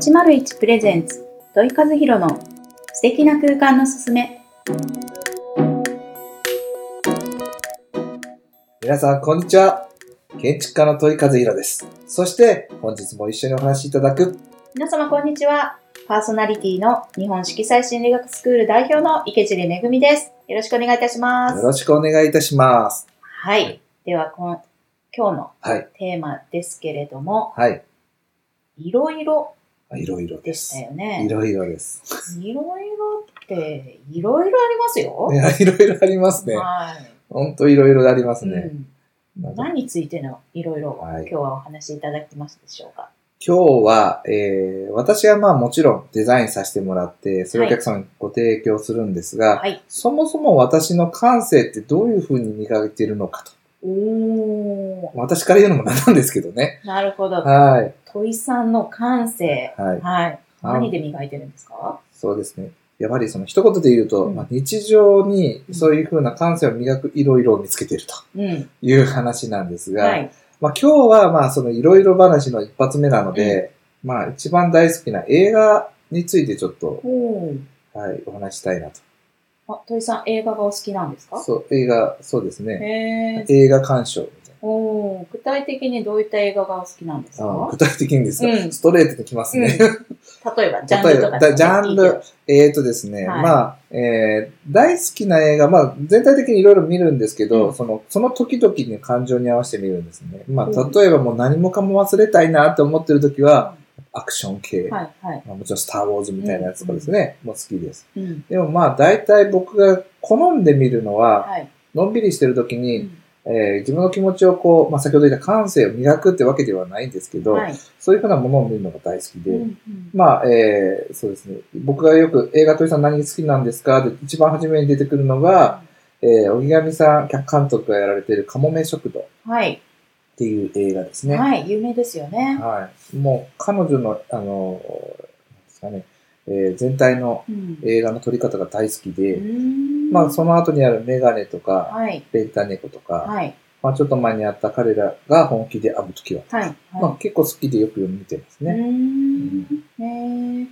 801プレゼンツ土井和弘の素敵な空間のすすめ皆さん、こんにちは。建築家の問い和弘です。そして、本日も一緒にお話しいただく、皆様こんにちはパーソナリティの日本色彩心理学スクール代表の池尻めぐみですよろしくお願いいたしますよろしくお願いいたします。はいではこの今日のはい。テーマですけれどもはい。いろいろいろいろです。たよねいろいろです。いろいろっていろいろありますよいや、いろいろありますね。はいほんといろいろありますね。うん何についてのいろいろはい今日はお話しいただけますでしょうか？今日は、えー、私はまあもちろんデザインさせてもらって、それをお客様にご提供するんですが、はい。そもそも私の感性ってどういうふうに磨いているのかと。おー、私から言うのもなんなんですけどね。なるほど。はい。問いさんの感性。はい。はい。あ何で磨いてるんですか？そうですね。やはりその一言で言うと、うんまあ、日常にそういうふうな感性を磨くいろいろを見つけているとうん。いう話なんですが、はい。まあ、今日はまあそのいろいろ話の一発目なので、まあ一番大好きな映画についてちょっと。はい、お話ししたいなと。あ、問いさん映画がお好きなんですか？そう、映画、そうですね。映画鑑賞みたいおー。具体的にどういった映画がお好きなんですか？具体的にですか、うん。ストレートにきますね。例えば、ジャンルとか例えばだジャンル。えーとですね、はい。まあ、えー、大好きな映画、まあ、全体的にいろいろ見るんですけど、うん。その、その時々に感情に合わせて見るんですね。まうん。あ、例えばもう何もかも忘れたいなって思ってる時は、アクション系、はい、はい。まあ、もちろんスターウォーズみたいなやつとかですね、もう好きです。うん。でもまあ、大体僕が好んで見るのは、はい。のんびりしてる時うに、んえー自分の気持ちをこう、まあ、先ほど言った感性を磨くってわけではないんですけど、はい。そういうふうなものを見るのが大好きで、うんうんまあ、えー、そうですね。僕がよく映画とさん何好きなんですか？で、一番初めに出てくるのが、えー、荻上さん、監督がやられているカモメ食堂っはい。ていう映画ですね。はい。有名ですよね。はい。もう、彼女の、あの、なんですかね、えー全体のうん映画の撮り方が大好きで、うーんまあ、その後にあるメガネとか、はい。ベンタ猫とか、はい。まあ、ちょっと前にあった彼らが本気で編むときは、はい。まあ、結構好きでよく見てますね。ん。ね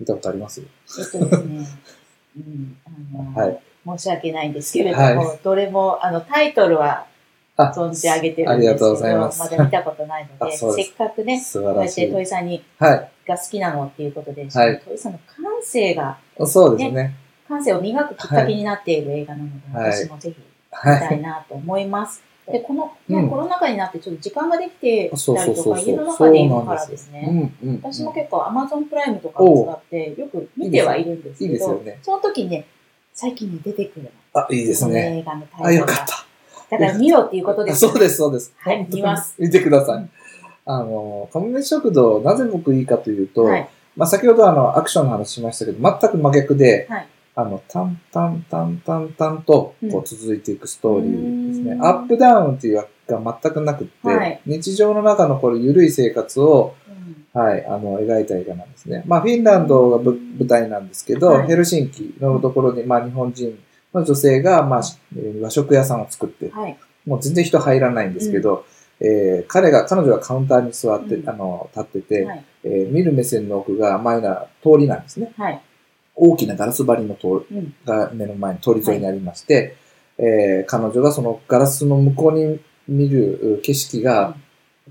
見たことあります？え。えっとですね。うん。あの、はい申し訳ないんですけれども、はどれも、あの、タイトルはあ、存じ上げてるんですけど、ありがとうございますだ見たことないので、せっかくね、素こうやって晴らしい。問いさんに、はい。が好きなのっていうことで、はい問いさんの感性が、そうですね。感性を磨くきっかけになっている映画なので、はい私もぜひ見はい。たいなと思います。で、この、ねうんコロナ禍になってちょっと時間ができてそうたりとか。家の中でいるからですうね。んうん。私も結構 Amazon プライムとかを使ってよく見てはいるんですけど、いいねその時にね、最近に出てくるの。あ、いいですね。映画のタあ、イトルが。よかった。だから見ろっていうことですよそうです、そうです。はい見ます。見てくださいうん。あの、カモメ食堂、なぜ僕いいかというと、はい。まあ先ほどあの、アクションの話しましたけど、全く真逆で、はい。あの、タンタンタンタンタンと、うんこう続いていくストーリーですね。うんアップダウンっていうが全くなくって、はい日常の中のこれ緩い生活を、うんはい、あの、描いた映画なんですね。まあ、フィンランドがぶ舞台なんですけど、はいヘルシンキのところに、まあ、日本人の女性が、まあ、和食屋さんを作って、はい。もう全然人入らないんですけど、えー彼が、彼女がカウンターに座って、うんあの、立ってて、はい。えー見る目線の奥が前な通りなんですね。はい。大きなガラス張りの通りうん。が目の前に通り沿いにありまして、えー彼女がそのガラスの向こうに見るう景色が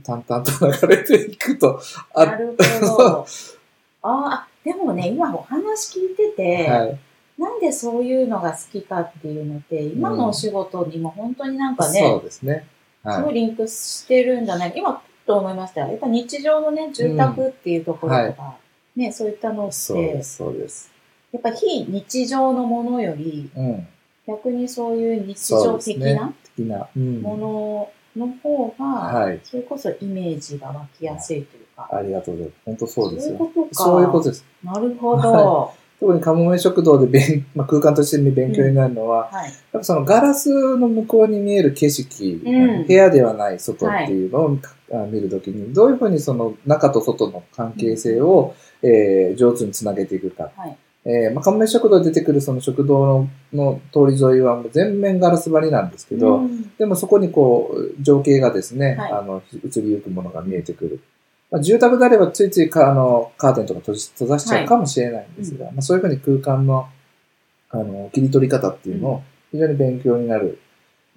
淡々と流れていくと、あなるほど。ああ、でもね、今お話聞いてて、はい。なんでそういうのが好きかっていうのって、今のお仕事にも本当になんかそうね、ですね。すはい。ごいリンクしてるんじゃない？今、と思いましたよ。やっぱ日常のね、住宅っていうところとか、ね、そういったのって、そうです、そうです。やっぱ非日常のものより、うん。逆にそういう日そ常的な。ものの方が、はい。それこそイメージが湧きやすいというか、ありがとうございます。本当そうですよ。そういうことか。そういうことです。なるほど。特にカモメ食堂で勉、まあ、空間として勉強になるのは、はい。やっぱそのガラスの向こうに見える景色、うん部屋ではない外っていうのを、あ見るときに、どういうふうにその中と外の関係性を、えー上手につなげていくか。はい。えーまあ、カモメ食堂で出てくるその食堂のの通り沿いはもう全面ガラス張りなんですけど、うんでもそこにこう、情景がですね、はいあの、移りゆくものが見えてくる。まあ、住宅であればついついかあのカーテンとか閉じ閉ざしちゃうかもしれないんですが、まあ、そういうふうに空間のあの切り取り方っていうのを非常に勉強になる。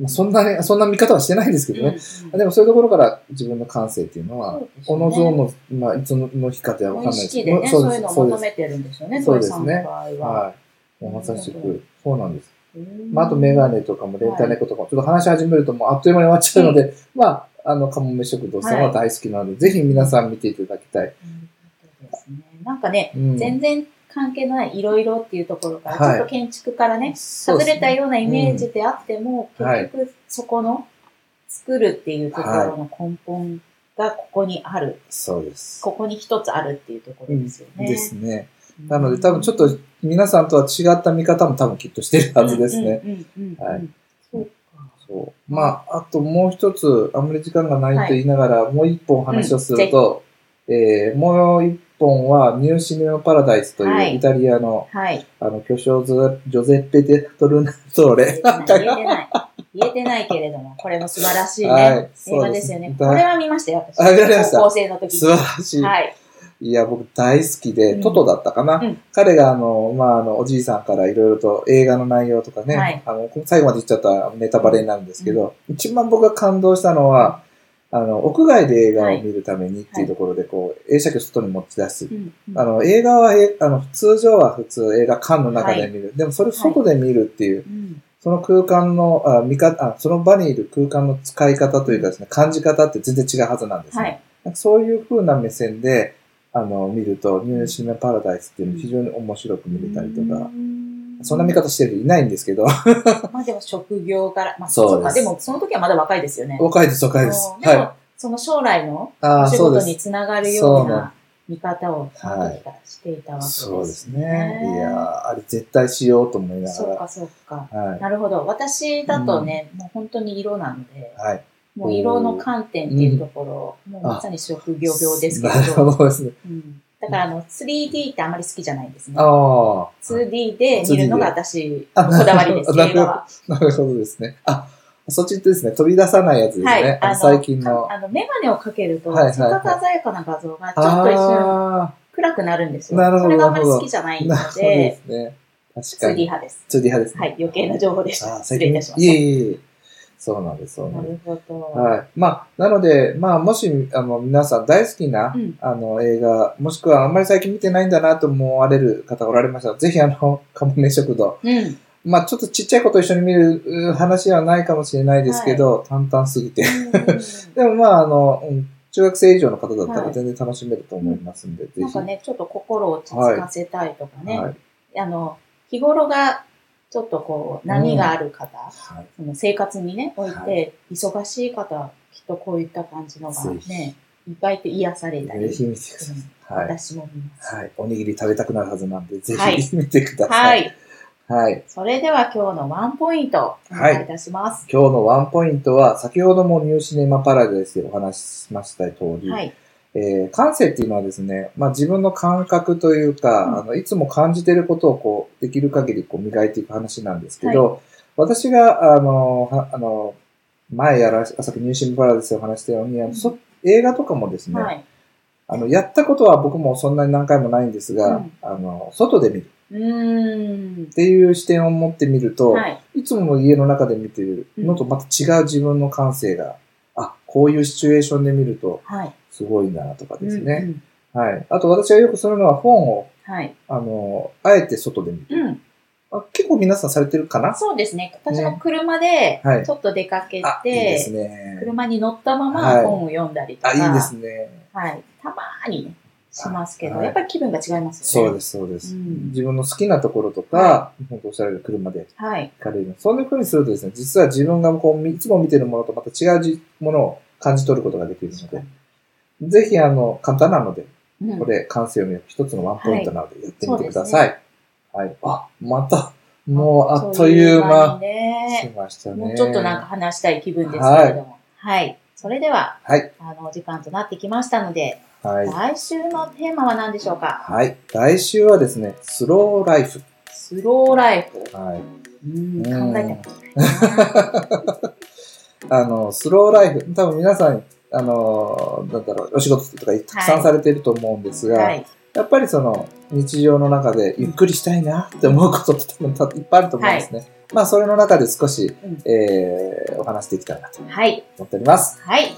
まあ、そんなね、そんな見方はしてないんですけどね。うんでもそういうところから自分の感性っていうのは、そうですおのぞの、まあ、いつの日かってわかんないです識でね、そういうのを求めてるんですよね、そうです土井さんの場合は。はい。まさしく、そうなんです。うんまあ、あとメガネとかもレンタネコとかも、ちょっと話し始めるともうあっという間に終わっちゃうので、まあ、あの、かもめ食堂さんは大好きなので、ぜひ皆さん見ていただきたい。うんそうですね。なんかね、うん。全然関係ないいろいろっていうところから、はい。ちょっと建築からね、外れたようなイメージであっても、うん。はい。結局そこの作るっていうところの根本がここにある、そうです。ここに一つあるっていうところですよね。ですね。なので多分ちょっと皆さんとは違った見方も多分きっとしてるはずですね。はいそう。まあ、あともう一つ、あんまり時間がないと言いながら、もう一本話をすると、えーもう一本はニューシネマパラダイスとはいいうイタリアの、はい。あの巨匠ジョジョゼッペ・デ・トルナトーレ。言えてない。言えてないけれども、これも素晴らしいね。はい映画ですよね。これは見ましたよ、私。あ見られました高校生の時に。素晴らしい。はい。いや、僕大好きで、うん。トトだったかな。うん。彼が、あの、まあ、あの、おじいさんからいろいろと映画の内容とかね、はい。あの、最後まで言っちゃったらネタバレになるんですけど、一番僕が感動したのは、あの、屋外で映画を見るためにっていうところで、こう、映写機を外に持ち出す。うん。うん。あの、映画は、えあの、通常は普通映画館の中で見る。でもそれを外で見るっていう、うん。その空間の、あ、見方、あ、その場にいる空間の使い方というかですね、感じ方って全然違うはずなんですね。はい。そういう風な目線で、あの、見ると、ニューシネマパラダイスっていうの非常に面白く見れたりとか、そんな見方してる人いないんですけど、まあでも職業から、まあそうか、でもその時はまだ若いですよね。若いです、若いです。はい。その将来の仕。事につながるよそううなな見方をその時からしていたわけですね。そうですね。いやーあれ絶対しようと思いながそうか、そうか。ら。はい。なるほど。私だとね、もう本当に色なので、はい。もう色の観点っていうところ、もうまさに職業病ですけれなるど、ほどですね。うんだからあの 3D ってあまり好きじゃないんですね。ああ。2D で見るのが私こだわりです、なるほど映画は。なるほどですね。あ、そっちですね。飛び出さないやつですね。はい。あの最近の。かあの、メガネをかけると、はいはいせっかく鮮やかな画像がちょっと一瞬あ暗くなるんですよ。なるほどそれがあんまり好きじゃなあ、いのでで、すね。確 2D かに。派です。2D 派ですね。はい。余計な情報でした。失礼いたしましいえいえいえ。そうなんです、そうた。ななんです。るほど。はい。まあ、なので、まあ、もし、あの、皆さん大好きな、うんあの、映画、もしくはあんまり最近見てないんだなと思われる方がおられましたら、ぜひあの、カモメ食堂。うん。まあ、ちょっとちっちゃい子と一緒に見るう話はないかもしれないですけど、淡々すぎて。でもまあ、あの、うん中学生以上の方だったはいら全然楽しめると思いますんで、ぜひ。なんかね、ちょっと心を落ち着かせたいとかね、はい。あの、日頃がちょっとこう、波がある方、はい。その生活にね、おいはて、忙しい方、きっとこういった感じのがね、いっぱいいて癒されたりぜひ見てください。はい。私も見ます。はい。おにぎり食べたくなるはずなんで、ぜはいひ見てくだはさい。い。はい。それでは今日のワンポイント、お願いいたします。今日のワンポイントは、先ほどもニューシネマパラダイスでお話ししました通り、はい。えー感性っていうのはですね、まあ自分の感覚というか、うんあの、いつも感じてることをこう、できる限りこう磨いていく話なんですけど、私が、あの、はあの、前やら、さっきニューシネマパラダイス話したように、あのそ映画とかもですね、はい。あの、やったことは僕もそんなに何回もないんですが、うんあの、外で見るうーんっ。ていう視点を持ってみると、はい。いつもの家の中で見てるのとまた違う自分の感性が、あ、こういうシチュエーションで見るとはい。すごいなとかですうんね。うんはい。あと私がよくするのは本を、はい。あの、あえて外で見る。うん。あ結構皆さんされてるかな？そうですね。私も車ではいちょっと出かけあ、いいですて、ね。車に乗ったままはい本を読んだりとか、あ、いいですね。はい。たまーにね、しますけど、はいやっぱり気分が違いますよね。そうです、そうです。うん自分の好きなところとか、は本当おっしゃられる車ではい。行かれる。そんな風にするとですね、実は自分がこういつも見てるものとまた違うじものを感じ取ることができるので、ぜひあの、簡単なので、うんこれ、感性を見る一つのワンポイントなので、やってみてください。はい。あ、また、もう、あっという間しましたね。ね。もうちょっとなんか話したい気分ですけれども。はい。それでは、はい。あの、お時間となってきましたので、はい。来週のテーマは何でしょうか？はい。来週はですね、スローライフ。スローライフ。はい。うん、うん考えてます。あの、スローライフ。多分皆さんあの、なんだろう、お仕事とかたくさんされてると思うんですが、はい。やっぱりその日常の中でゆっくりしたいなって思うことって多分たいっぱいあると思うんですね。まあそれの中で少し、うんえーお話できたらなとはい。思っております。はい。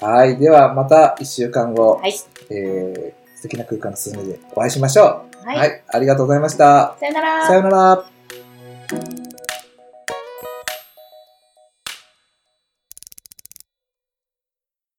はい。ではまた1週間後、はい。えー素敵な空間のすすめでお会いしましょう。はい。はい。ありがとうございました。さよなら。さようなら。